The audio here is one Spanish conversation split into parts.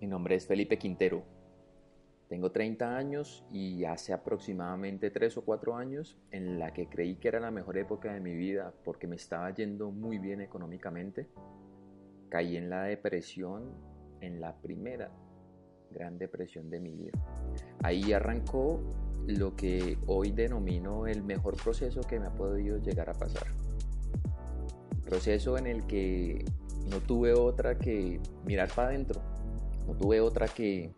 Mi nombre es Felipe Quintero. Tengo 30 años y hace aproximadamente 3 o 4 años en la que creí que era la mejor época de mi vida porque me estaba yendo muy bien económicamente, caí en la depresión, en la primera gran depresión de mi vida. Ahí arrancó lo que hoy denomino el mejor proceso que me ha podido llegar a pasar. Proceso en el que no tuve otra que mirar para adentro no tuve otra que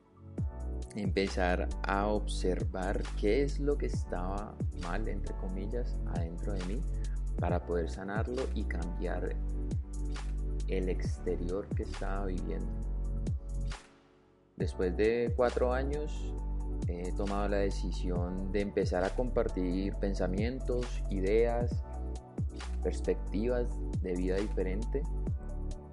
empezar a observar qué es lo que estaba mal, entre comillas, adentro de mí para poder sanarlo y cambiar el exterior que estaba viviendo. Después de cuatro años he tomado la decisión de empezar a compartir pensamientos, ideas, perspectivas de vida diferente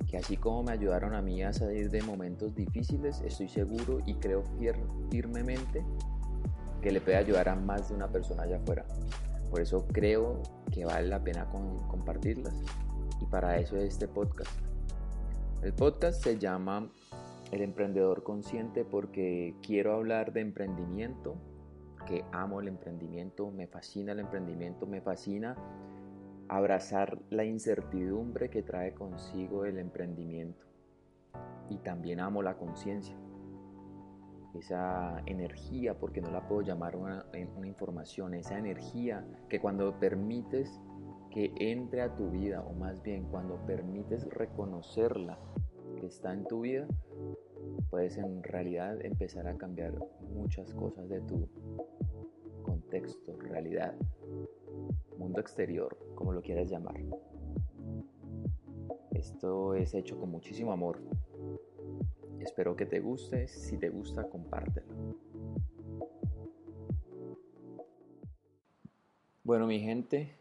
que así como me ayudaron a mí a salir de momentos difíciles, estoy seguro y creo firmemente que le puede ayudar a más de una persona allá afuera. Por eso creo que vale la pena compartirlas. Y para eso es este podcast. El podcast se llama El Emprendedor Consciente porque quiero hablar de emprendimiento, que amo el emprendimiento, me fascina el emprendimiento, me fascina abrazar la incertidumbre que trae consigo el emprendimiento. Y también amo la conciencia, esa energía, porque no la puedo llamar una, información, esa energía que cuando permites que entre a tu vida, o más bien cuando permites reconocerla que está en tu vida, puedes en realidad empezar a cambiar muchas cosas de tu contexto, realidad mundo exterior, como lo quieras llamar. Esto es hecho con muchísimo amor. Espero que te guste. Si te gusta, compártelo. Bueno, mi gente,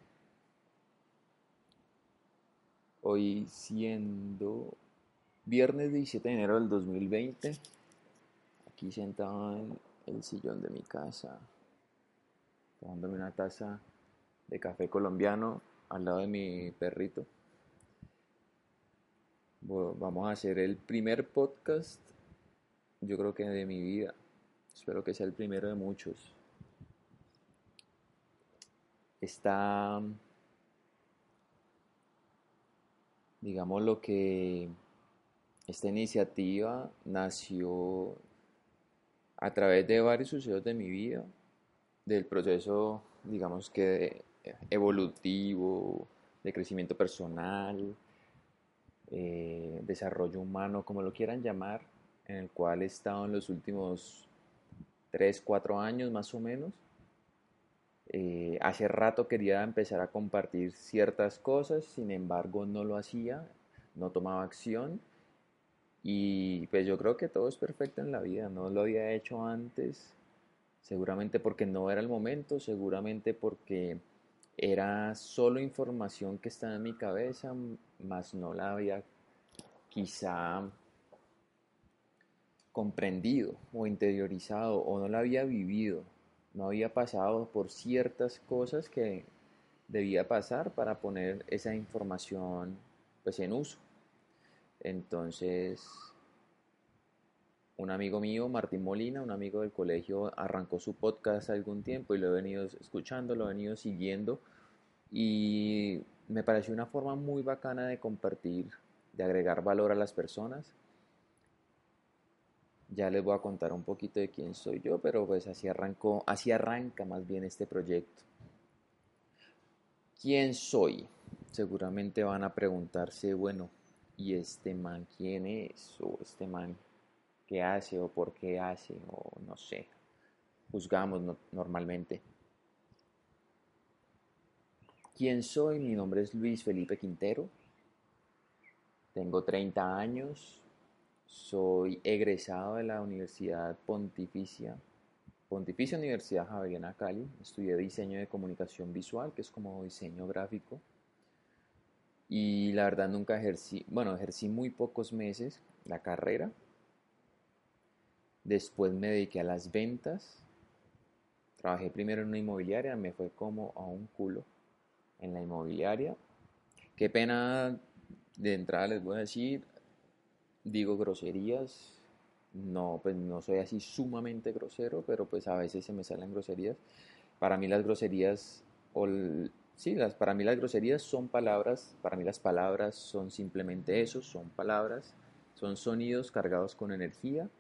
hoy siendo viernes 17 de enero del 2020, aquí sentado en el sillón de mi casa, tomándome una taza de café colombiano al lado de mi perrito. vamos a hacer el primer podcast, yo creo que de mi vida. Espero que sea el primero de muchos. Está, digamos lo que esta iniciativa nació a través de varios sucesos de mi vida, del proceso, digamos que evolutivo, de crecimiento personal, eh, desarrollo humano, como lo quieran llamar, en el cual he estado en los últimos 3, 4 años más o menos. Eh, hace rato quería empezar a compartir ciertas cosas, sin embargo no lo hacía, no tomaba acción y pues yo creo que todo es perfecto en la vida, no lo había hecho antes, seguramente porque no era el momento, seguramente porque era solo información que estaba en mi cabeza, más no la había quizá comprendido o interiorizado o no la había vivido, no había pasado por ciertas cosas que debía pasar para poner esa información pues en uso. Entonces, un amigo mío, Martín Molina, un amigo del colegio, arrancó su podcast algún tiempo y lo he venido escuchando, lo he venido siguiendo y me pareció una forma muy bacana de compartir, de agregar valor a las personas. Ya les voy a contar un poquito de quién soy yo, pero pues así arrancó, así arranca más bien este proyecto. ¿Quién soy? Seguramente van a preguntarse, bueno, ¿y este man quién es? O este man qué hace o por qué hace o no sé. Juzgamos normalmente. ¿Quién soy? Mi nombre es Luis Felipe Quintero. Tengo 30 años. Soy egresado de la Universidad Pontificia, Pontificia Universidad Javeriana Cali. Estudié diseño de comunicación visual, que es como diseño gráfico. Y la verdad nunca ejercí, bueno, ejercí muy pocos meses la carrera Después me dediqué a las ventas. Trabajé primero en una inmobiliaria, me fue como a un culo en la inmobiliaria. Qué pena de entrada les voy a decir, digo groserías, no, pues no soy así sumamente grosero, pero pues a veces se me salen groserías. Para mí las groserías, o sí, las, para mí las groserías son palabras, para mí las palabras son simplemente eso, son palabras, son sonidos cargados con energía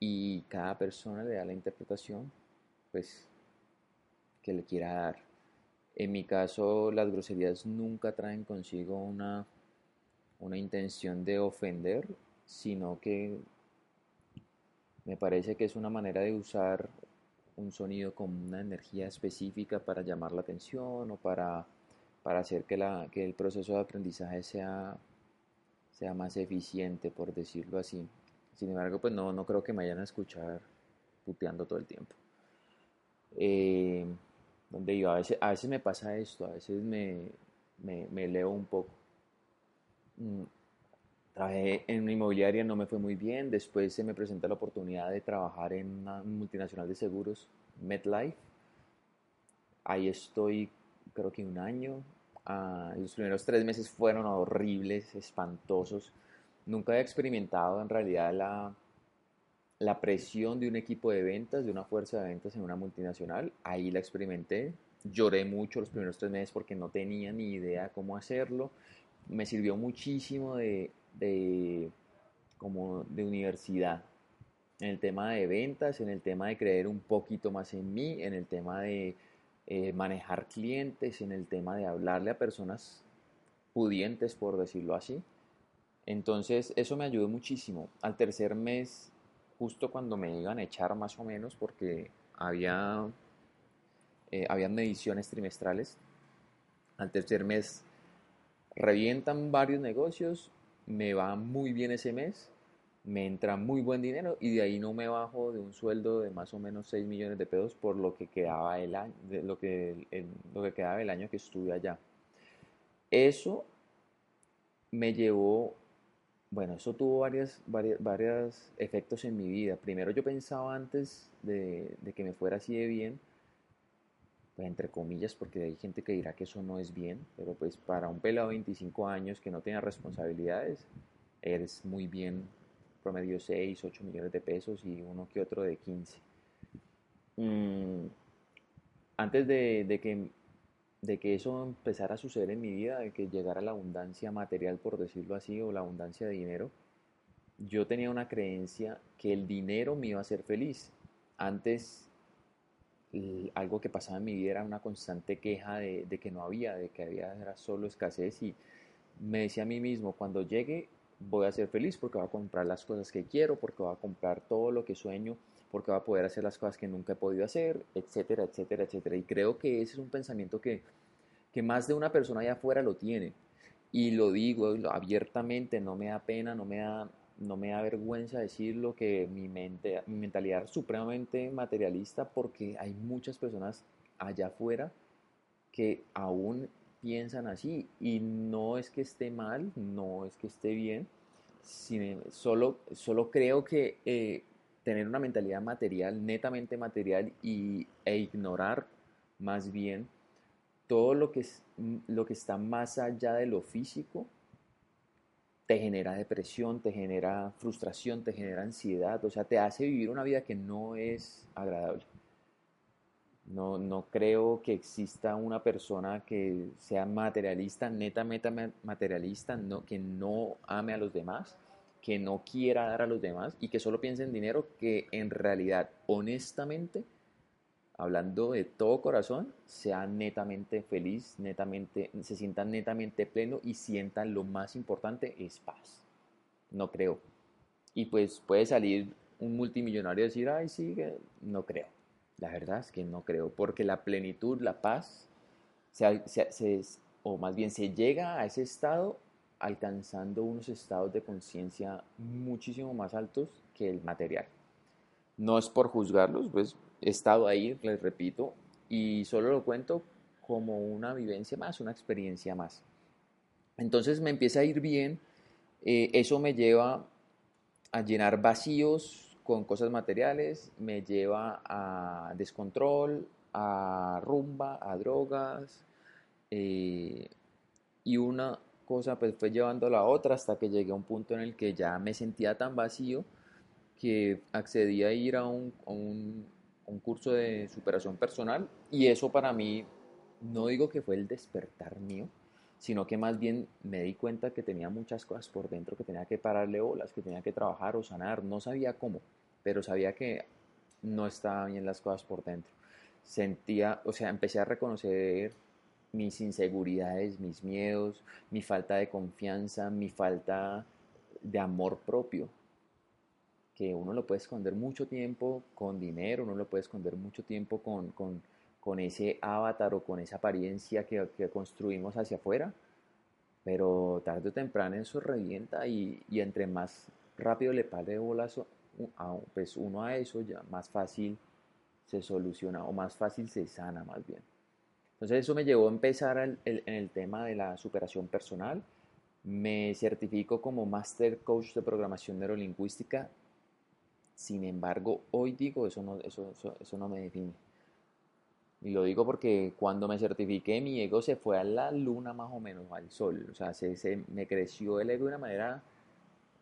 y cada persona le da la interpretación, pues, que le quiera dar. En mi caso, las groserías nunca traen consigo una, una intención de ofender, sino que me parece que es una manera de usar un sonido con una energía específica para llamar la atención o para, para hacer que, la, que el proceso de aprendizaje sea, sea más eficiente, por decirlo así. Sin embargo, pues no, no creo que me vayan a escuchar puteando todo el tiempo. Eh, donde yo, a veces, a veces me pasa esto, a veces me, me, leo un poco. Mm, Trabajé en una inmobiliaria, no me fue muy bien. Después se me presenta la oportunidad de trabajar en una multinacional de seguros, MetLife. Ahí estoy, creo que un año. Ah, los primeros tres meses fueron horribles, espantosos. Nunca he experimentado en realidad la, la presión de un equipo de ventas, de una fuerza de ventas en una multinacional. Ahí la experimenté. Lloré mucho los primeros tres meses porque no tenía ni idea cómo hacerlo. Me sirvió muchísimo de de, como de universidad, en el tema de ventas, en el tema de creer un poquito más en mí, en el tema de eh, manejar clientes, en el tema de hablarle a personas pudientes, por decirlo así. Entonces eso me ayudó muchísimo. Al tercer mes, justo cuando me iban a echar más o menos, porque había, eh, había mediciones trimestrales, al tercer mes revientan varios negocios me va muy bien ese mes, me entra muy buen dinero y de ahí no me bajo de un sueldo de más o menos 6 millones de pesos por lo que quedaba el año, lo que, lo que quedaba el año que estuve allá. Eso me llevó, bueno, eso tuvo varios varias, varias efectos en mi vida. Primero yo pensaba antes de, que me fuera así de bien, pues entre comillas, porque hay gente que dirá que eso no es bien, pero pues para un pelado de 25 años que no tiene responsabilidades, eres muy bien, promedio 6, 8 millones de pesos y uno que otro de 15. Mm, antes de, que, de que eso empezara a suceder en mi vida, de que llegara la abundancia material, por decirlo así, o la abundancia de dinero, yo tenía una creencia que el dinero me iba a hacer feliz. Antes algo que pasaba en mi vida era una constante queja de, que no había, de que había era solo escasez y me decía a mí mismo, cuando llegue voy a ser feliz porque voy a comprar las cosas que quiero, porque voy a comprar todo lo que sueño, porque voy a poder hacer las cosas que nunca he podido hacer, etcétera, etcétera, etcétera. Y creo que ese es un pensamiento que, que más de una persona allá afuera lo tiene. Y lo digo abiertamente, no me da pena, no me da, no me da vergüenza decirlo que mi, mente, mi mentalidad es supremamente materialista porque hay muchas personas allá afuera que aún piensan así y no es que esté mal, no es que esté bien, sino solo, solo creo que eh, tener una mentalidad material, netamente material y, e ignorar más bien todo lo que, es, lo que está más allá de lo físico, te genera depresión, te genera frustración, te genera ansiedad, o sea, te hace vivir una vida que no es agradable. No, no creo que exista una persona que sea materialista, netamente materialista, no, que no ame a los demás, que no quiera dar a los demás y que solo piense en dinero, que en realidad, honestamente, hablando de todo corazón, sea netamente feliz, netamente, se sienta netamente pleno y sienta lo más importante es paz. No creo. Y pues puede salir un multimillonario y decir, ay, sí, no creo. La verdad es que no creo, porque la plenitud, la paz, o más bien se llega a ese estado alcanzando unos estados de conciencia muchísimo más altos que el material. No es por juzgarlos, pues he estado ahí, les repito, y solo lo cuento como una vivencia más, una experiencia más. Entonces me empieza a ir bien, eh, eso me lleva a llenar vacíos con cosas materiales, me lleva a descontrol, a rumba, a drogas, eh, y una cosa pues fue llevando a la otra hasta que llegué a un punto en el que ya me sentía tan vacío que accedí a ir a un, un curso de superación personal y eso para mí, no digo que fue el despertar mío, sino que más bien me di cuenta que tenía muchas cosas por dentro que tenía que pararle bolas, que tenía que trabajar o sanar, no sabía cómo, pero sabía que no estaban bien las cosas por dentro. Sentía, o sea, empecé a reconocer mis inseguridades, mis miedos, mi falta de confianza, mi falta de amor propio, que uno lo puede esconder mucho tiempo con dinero, uno lo puede esconder mucho tiempo con, con, con ese avatar o con esa apariencia que, construimos hacia afuera, pero tarde o temprano eso revienta y, y entre más rápido le pare bolazo a, pues uno a eso, ya más fácil se soluciona o más fácil se sana más bien. Entonces eso me llevó a empezar el, el, en el tema de la superación personal. Me certifico como Master Coach de Programación Neurolingüística sin embargo, hoy digo, eso no, eso, eso, no me define. Y lo digo porque cuando me certifiqué, mi ego se fue a la luna más o menos, al sol. O sea, se, me creció el ego de una manera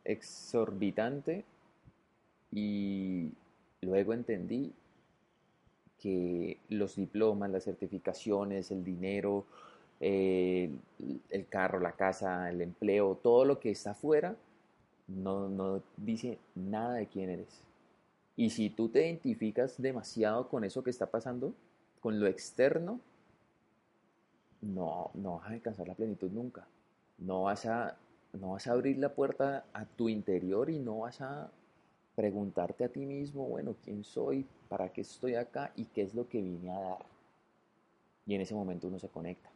exorbitante y luego entendí que los diplomas, las certificaciones, el dinero, el carro, la casa, el empleo, todo lo que está afuera, no, no dice nada de quién eres. Y si tú te identificas demasiado con eso que está pasando, con lo externo, no, no vas a alcanzar la plenitud nunca. No vas, a, no vas a abrir la puerta a tu interior y no vas a preguntarte a ti mismo, bueno, ¿quién soy? ¿Para qué estoy acá? ¿Y qué es lo que vine a dar? Y en ese momento uno se conecta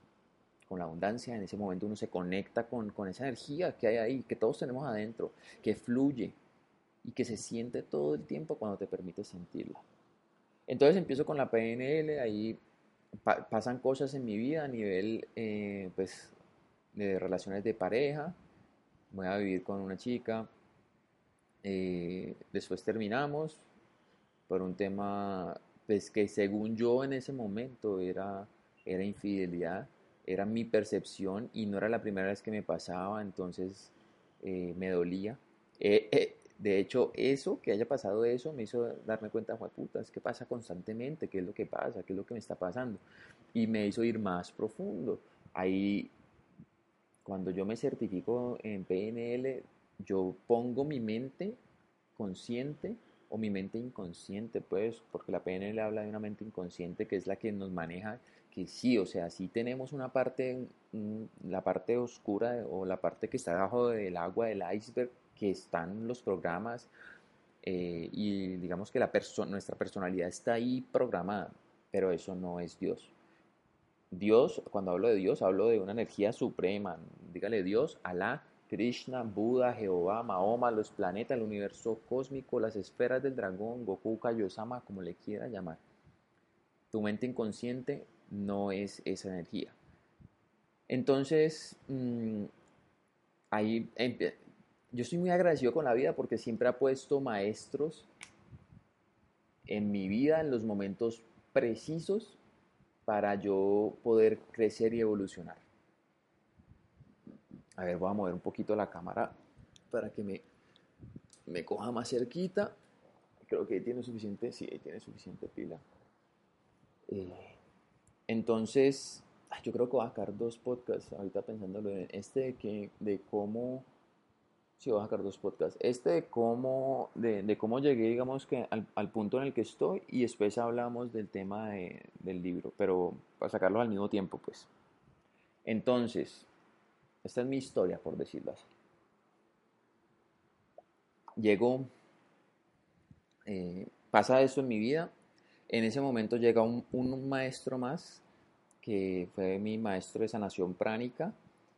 con la abundancia, en ese momento uno se conecta con, con esa energía que hay ahí, que todos tenemos adentro, que fluye y que se siente todo el tiempo cuando te permite sentirla. Entonces empiezo con la PNL, ahí pasan cosas en mi vida a nivel eh, pues, de relaciones de pareja, voy a vivir con una chica, eh, después terminamos por un tema pues, que según yo en ese momento era, era infidelidad, era mi percepción y no era la primera vez que me pasaba, entonces eh, me dolía. Eh, eh, de hecho, eso, que haya pasado eso, me hizo darme cuenta, putas, ¿qué pasa constantemente? ¿Qué es lo que pasa? ¿Qué es lo que me está pasando? Y me hizo ir más profundo. Ahí, cuando yo me certifico en PNL, yo pongo mi mente consciente o mi mente inconsciente, pues, porque la PNL habla de una mente inconsciente que es la que nos maneja que sí, o sea, sí tenemos una parte, la parte oscura o la parte que está debajo del agua del iceberg, que están los programas eh, y digamos que la nuestra personalidad está ahí programada, pero eso no es Dios. Dios, cuando hablo de Dios, hablo de una energía suprema, dígale Dios, Alá, Krishna, Buda, Jehová, Mahoma, los planetas, el universo cósmico, las esferas del dragón, Goku, Kaiosama, como le quiera llamar. Tu mente inconsciente no es esa energía. Entonces, mm, ahí yo estoy muy agradecido con la vida porque siempre ha puesto maestros en mi vida en los momentos precisos para yo poder crecer y evolucionar. A ver, voy a mover un poquito la cámara para que me, me coja más cerquita. Creo que tiene suficiente, sí, tiene suficiente pila. Eh, entonces, yo creo que voy a sacar dos podcasts, ahorita pensándolo en este de, que, de cómo, sí, voy a sacar dos podcasts, este de cómo, de, cómo llegué, digamos que al, punto en el que estoy y después hablamos del tema del libro, pero para sacarlo al mismo tiempo, pues. Entonces, esta es mi historia, por decirlo así. Llegó, eh, pasa eso en mi vida en ese momento llega un, maestro más, que fue mi maestro de sanación pránica.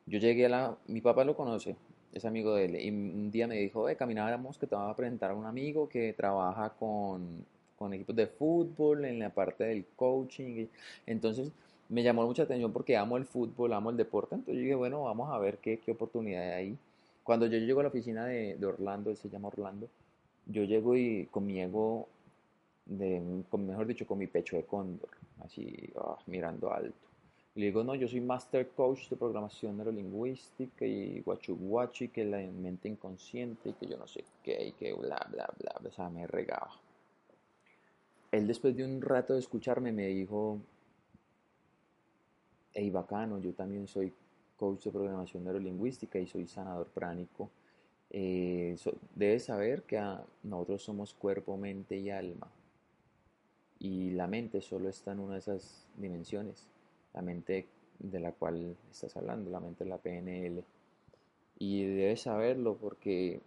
Yo llegué a la... Mi papá lo conoce, es amigo de él, y un día me dijo, eh, caminábamos que te voy a presentar a un amigo que trabaja con, con equipos de fútbol, en la parte del coaching. Entonces me llamó mucha atención porque amo el fútbol, amo el deporte, entonces yo dije, bueno, vamos a ver qué, qué oportunidad hay ahí. Cuando yo llego a la oficina de, Orlando, él se llama Orlando, yo llego y con mi ego de, mejor dicho, con mi pecho de cóndor, así ah, mirando alto. Y le digo, no, yo soy Master Coach de Programación Neurolingüística y guachu que la mente inconsciente y que yo no sé qué y que bla, bla, bla, bla, o sea, me regaba. Él después de un rato de escucharme me dijo, hey, bacano, yo también soy coach de programación neurolingüística y soy sanador pránico. Eh, debes saber que nosotros somos cuerpo, mente y alma. Y la mente solo está en una de esas dimensiones. La mente de la cual estás hablando, la mente de la PNL. Y debes saberlo porque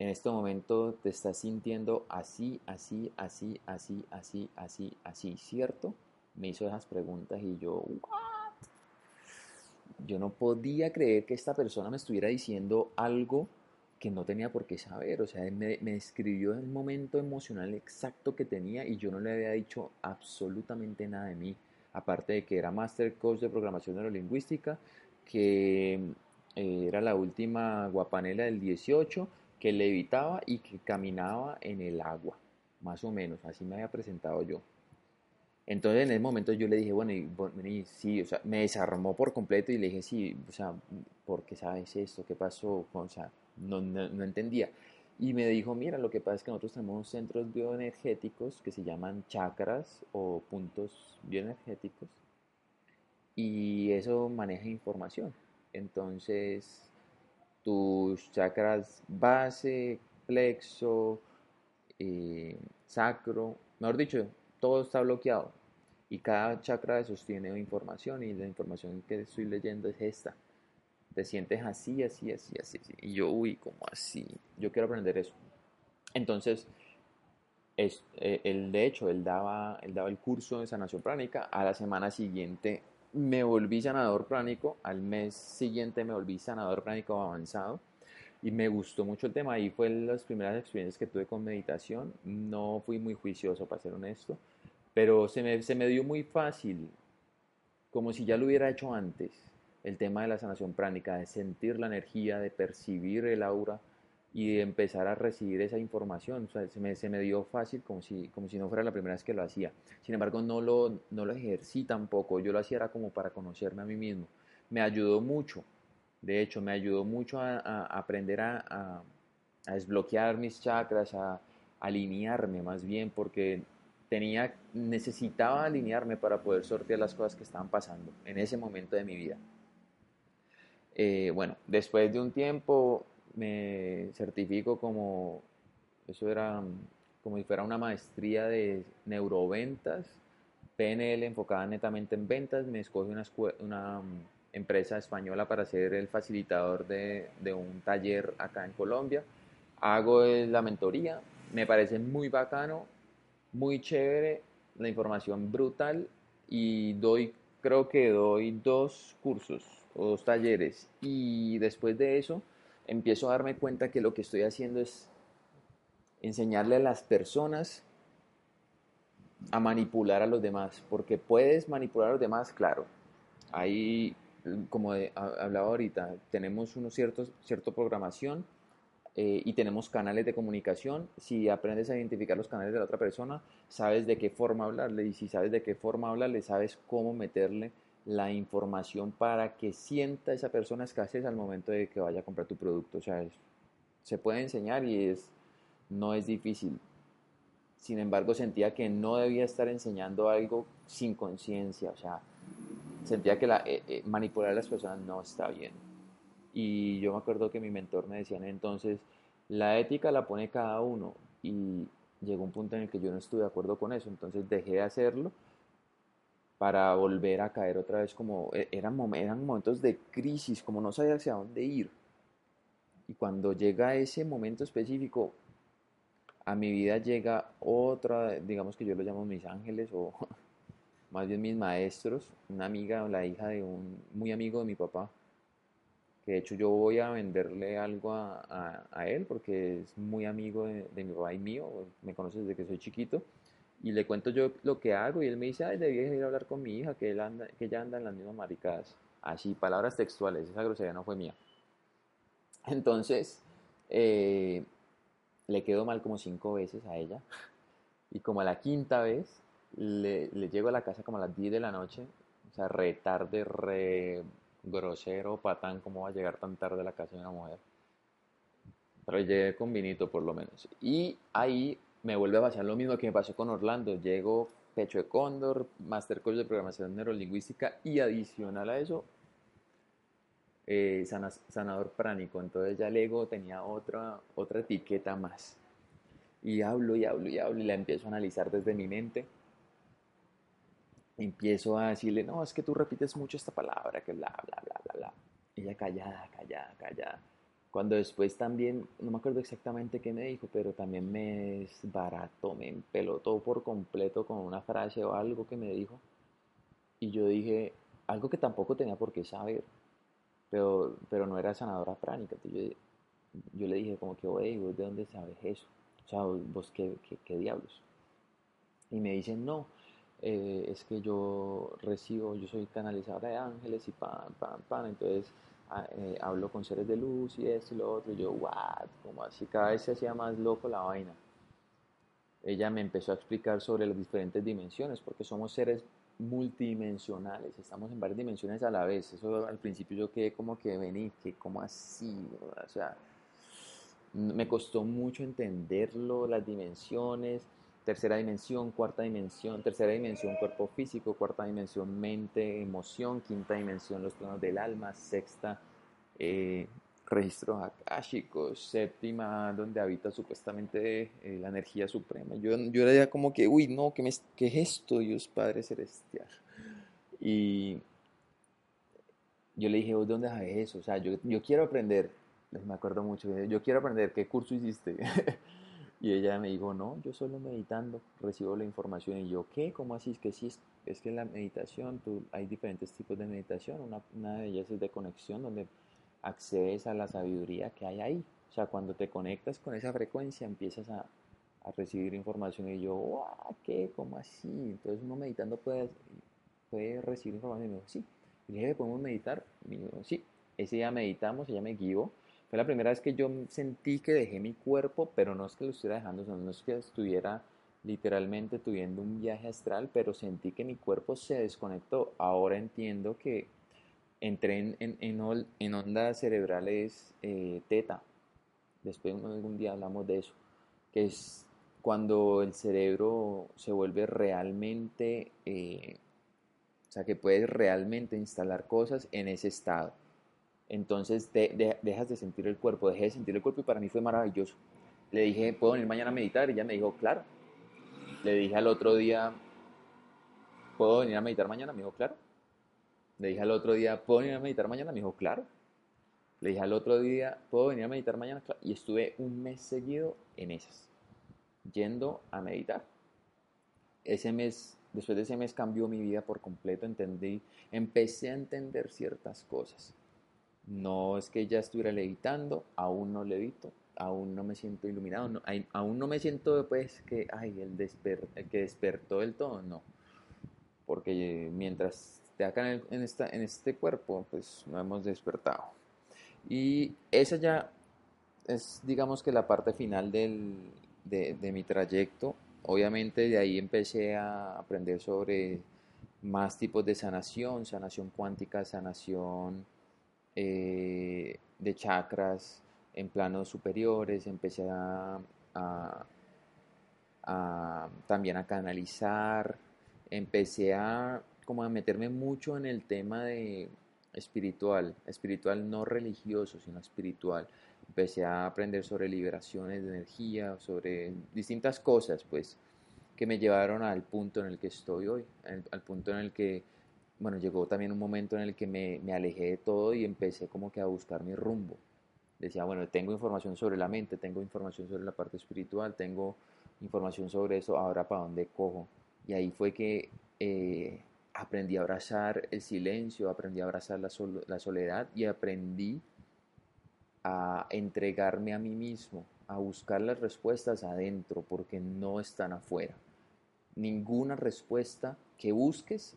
en este momento te estás sintiendo así, así, así, así, así, así, así, ¿cierto? Me hizo esas preguntas y yo, yo no podía creer que esta persona me estuviera diciendo algo que no tenía por qué saber. O sea, me, me describió el momento emocional exacto que tenía y yo no le había dicho absolutamente nada de mí. Aparte de que era Master Coach de Programación Neurolingüística, que eh, era la última guapanela del 18, que levitaba y que caminaba en el agua. Más o menos, así me había presentado yo. Entonces en ese momento yo le dije, bueno, y, sí, o sea, me desarmó por completo y le dije, sí, o sea, ¿por qué sabes esto? ¿Qué pasó? O sea, no, no, entendía. Y me dijo, mira, lo que pasa es que nosotros tenemos centros bioenergéticos que se llaman chakras o puntos bioenergéticos y eso maneja información. Entonces, tus chakras base, plexo, eh, sacro, mejor dicho, todo está bloqueado y cada chakra sostiene información y la información que estoy leyendo es esta. Te sientes así, así, así, así. Y yo, uy, ¿cómo así? Yo quiero aprender eso. Entonces, es, eh, de hecho, él daba, él daba el curso de sanación pránica. A la semana siguiente me volví sanador pránico. Al mes siguiente me volví sanador pránico avanzado. Y me gustó mucho el tema. Y fue las primeras experiencias que tuve con meditación. No fui muy juicioso, para ser honesto pero se me, se me dio muy fácil, como si ya lo hubiera hecho antes, el tema de la sanación pránica, de sentir la energía, de percibir el aura y de empezar a recibir esa información. Se, me, se me dio fácil como si, como si no fuera la primera vez que lo hacía. Sin embargo, no lo, no lo ejercí tampoco. Yo lo hacía era como para conocerme a mí mismo. Me ayudó mucho. De hecho, me ayudó mucho a, aprender a, desbloquear mis chakras, a alinearme más bien, porque tenía, necesitaba alinearme para poder sortear las cosas que estaban pasando en ese momento de mi vida. Eh, bueno, después de un tiempo me certifico como, eso era como si fuera una maestría de neuroventas, PNL enfocada netamente en ventas, me escoge una, empresa española para ser el facilitador de, de un taller acá en Colombia, hago la mentoría, me parece muy bacano, muy chévere, la información brutal y doy, creo que doy dos cursos o dos talleres y después de eso empiezo a darme cuenta que lo que estoy haciendo es enseñarle a las personas a manipular a los demás, porque puedes manipular a los demás, claro. Ahí, como hablaba ahorita, tenemos unos ciertos, cierta programación eh, y tenemos canales de comunicación. Si aprendes a identificar los canales de la otra persona, sabes de qué forma hablarle y si sabes de qué forma hablarle, sabes cómo meterle la información para que sienta esa persona escasez al momento de que vaya a comprar tu producto. O sea, se puede enseñar y es, no es difícil. Sin embargo, sentía que no debía estar enseñando algo sin conciencia. O sea, sentía que la, eh, eh, manipular a las personas no está bien. Y yo me acuerdo que mi mentor me decía entonces, la ética la pone cada uno y llegó un punto en el que yo no estuve de acuerdo con eso, entonces dejé de hacerlo para volver a caer otra vez como e, eran, eran momentos de crisis, como no sabía hacia dónde ir. Y cuando llega ese momento específico, a mi vida llega otra, digamos que yo lo llamo mis ángeles o más bien mis maestros, una amiga, la hija de un muy amigo de mi papá, que de hecho yo voy a venderle algo a, a, él porque es muy amigo de, mi papá y mío, me conoce desde que soy chiquito, y le cuento yo lo que hago y él me dice, ay, ir a hablar con mi hija, que, él anda, que ella anda en las mismas maricadas. Así, palabras textuales, esa grosería no fue mía. Entonces, eh, le quedó mal como cinco veces a ella, y como a la quinta vez, le, le llego a la casa como a las 10 de la noche, sea, re tarde, re grosero, patán, ¿cómo va a llegar tan tarde a la casa de una mujer? Pero llegué con vinito por lo menos. Y ahí me vuelve a pasar lo mismo que me pasó con Orlando. Llego pecho de cóndor, master coach de programación neurolingüística y adicional a eso, eh, sanador pránico. Entonces ya el ego tenía otra, otra etiqueta más. Y hablo y hablo y hablo y la empiezo a analizar desde mi mente. Empiezo a decirle, no, es que tú repites mucho esta palabra, que bla, bla, bla, bla, bla. Ella callada, callada, callada. Cuando después también, no me acuerdo exactamente qué me dijo, pero también me desbarató, me empelotó por completo con una frase o algo que me dijo. Y yo dije, algo que tampoco tenía por qué saber, pero, pero no era sanadora pránica. Entonces yo, yo le dije como que, oye, ¿vos de dónde sabes eso? O sea, ¿vos qué, qué, diablos? Y me dicen, no, eh, es que yo recibo, yo soy canalizadora de ángeles y pan, pan, pan, entonces eh, hablo con seres de luz y esto y lo otro. Yo, what, como así, cada vez se hacía más loco la vaina. Ella me empezó a explicar sobre las diferentes dimensiones, porque somos seres multidimensionales, estamos en varias dimensiones a la vez. Eso al principio yo quedé como que vení, que como así, o sea, me costó mucho entenderlo, las dimensiones, tercera dimensión, cuarta dimensión, tercera dimensión cuerpo físico, cuarta dimensión mente, emoción, quinta dimensión los planos del alma, sexta eh, registros akáshicos, séptima donde habita supuestamente eh, la energía suprema. Yo, yo era ya como que, uy, no, ¿qué, me, ¿qué es esto, Dios Padre Celestial? Y yo le dije, ¿vos dónde sabes eso? O sea, yo, yo quiero aprender, me acuerdo mucho, yo quiero aprender, ¿qué curso hiciste? Y ella me dijo, no, yo solo meditando recibo la información. Y yo, ¿qué? ¿Cómo así? Es que sí, es que la meditación, hay diferentes tipos de meditación. Una, una de ellas es de conexión, donde accedes a la sabiduría que hay ahí. O sea, cuando te conectas con esa frecuencia, empiezas a, a recibir información. Y yo, wow, ¿qué? ¿Cómo así? Entonces uno meditando puede, puede recibir información. Y me dijo, sí. Y dije, ¿podemos meditar? Y me dijo, sí. Ese día meditamos, ella me guió fue la primera vez que yo sentí que dejé mi cuerpo, pero no es que lo estuviera dejando, no es que estuviera literalmente tuviendo un viaje astral, pero sentí que mi cuerpo se desconectó. Ahora entiendo que entré en, ondas cerebrales eh, teta. Después algún día hablamos de eso, que es cuando el cerebro se vuelve realmente, eh, o sea, que puedes realmente instalar cosas en ese estado entonces dejas de sentir el cuerpo, dejé de sentir el cuerpo y para mí fue maravilloso. Le dije, ¿puedo venir mañana a meditar? Y ella me dijo, claro. Le dije al otro día, ¿puedo venir a meditar mañana? Me dijo, claro. Le dije al otro día, ¿puedo venir a meditar mañana? Me dijo, claro. Le dije al otro día, ¿puedo venir a meditar mañana? Y estuve un mes seguido en esas, yendo a meditar. Ese mes, después de ese mes cambió mi vida por completo, entendí, empecé a entender ciertas cosas no es que ya estuviera levitando, aún no levito, aún no me siento iluminado, aún no me siento pues que, ay, el, que despertó del todo, no. Porque mientras esté acá en, esta, en este cuerpo, pues no hemos despertado. Y esa ya es, digamos que la parte final del, de, de mi trayecto. Obviamente de ahí empecé a aprender sobre más tipos de sanación, sanación cuántica, sanación eh, de chakras en planos superiores, empecé a, también a canalizar, empecé a como a meterme mucho en el tema de espiritual, espiritual no religioso, sino espiritual. Empecé a aprender sobre liberaciones de energía, sobre distintas cosas, pues, que me llevaron al punto en el que estoy hoy, al punto en el que bueno, llegó también un momento en el que me, me, alejé de todo y empecé como que a buscar mi rumbo. Decía, bueno, tengo información sobre la mente, tengo información sobre la parte espiritual, tengo información sobre eso, ahora para dónde cojo. Y ahí fue que eh, aprendí a abrazar el silencio, aprendí a abrazar la, la soledad y aprendí a entregarme a mí mismo, a buscar las respuestas adentro, porque no están afuera. Ninguna respuesta que busques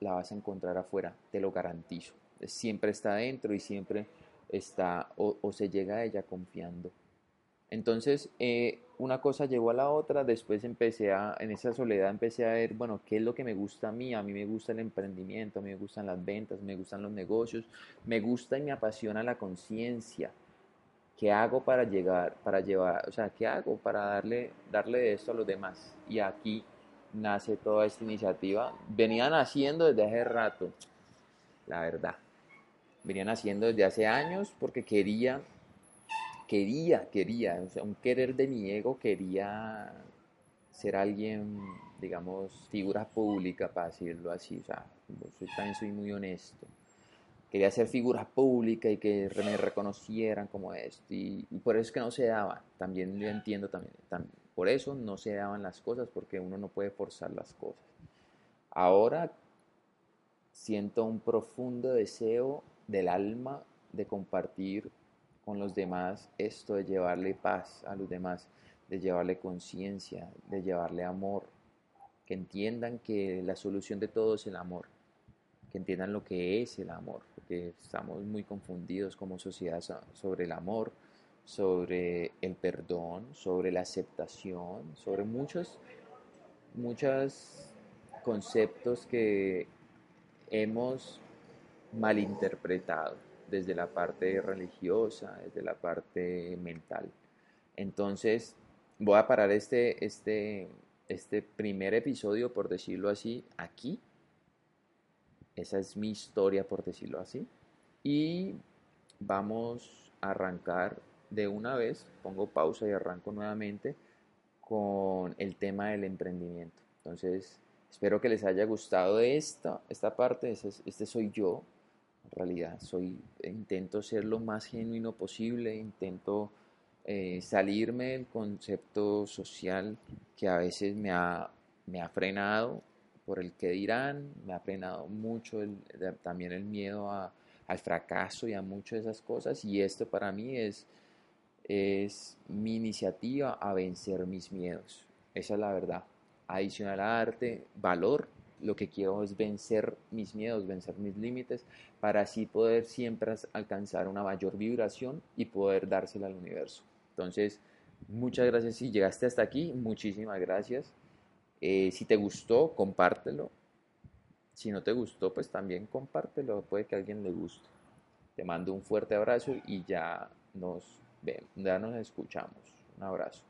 la vas a encontrar afuera, te lo garantizo. Siempre está adentro y siempre está o, se llega a ella confiando. Entonces, eh, una cosa llevó a la otra, después empecé a, en esa soledad empecé a ver, bueno, ¿qué es lo que me gusta a mí? A mí me gusta el emprendimiento, a mí me gustan las ventas, me gustan los negocios, me gusta y me apasiona la conciencia. ¿Qué hago para llegar, para llevar, o sea, qué hago para darle, darle esto a los demás? Y aquí nace toda esta iniciativa. Venían haciendo desde hace rato, la verdad. Venían haciendo desde hace años porque quería quería, quería, o sea, un querer de mi ego quería ser alguien, digamos, figura pública, para decirlo así, o sea, yo también soy muy honesto. Quería ser figura pública y que me reconocieran como esto, y, por eso es que no se daba, también lo entiendo también, por eso no se daban las cosas, porque uno no puede forzar las cosas. Ahora siento un profundo deseo del alma de compartir con los demás esto de llevarle paz a los demás, de llevarle conciencia, de llevarle amor, que entiendan que la solución de todo es el amor, que entiendan lo que es el amor, porque estamos muy confundidos como sociedad sobre el amor, sobre el perdón, sobre la aceptación, sobre muchos, muchos conceptos que hemos malinterpretado desde la parte religiosa, desde la parte mental. Entonces, voy a parar este, este, este primer episodio, por decirlo así, aquí. Esa es mi historia, por decirlo así. Y vamos a arrancar de una vez, pongo pausa y arranco nuevamente con el tema del emprendimiento. Entonces, espero que les haya gustado esta, esta parte, este soy yo, en realidad. Soy, intento ser lo más genuino posible, intento eh, salirme del concepto social que a veces me ha, me ha frenado por el que dirán, me ha frenado mucho también el miedo al fracaso y a muchas de esas cosas y esto para mí es, es mi iniciativa a vencer mis miedos. Esa es la verdad. Adicional arte, valor lo que quiero es vencer mis miedos, vencer mis límites, para así poder siempre alcanzar una mayor vibración y poder dársela al universo. Entonces, muchas gracias si llegaste hasta aquí, muchísimas gracias. Eh, si te gustó, compártelo. Si no te gustó, pues también compártelo, puede que a alguien le guste. Te mando un fuerte abrazo y ya nos vemos, ya nos escuchamos. Un abrazo.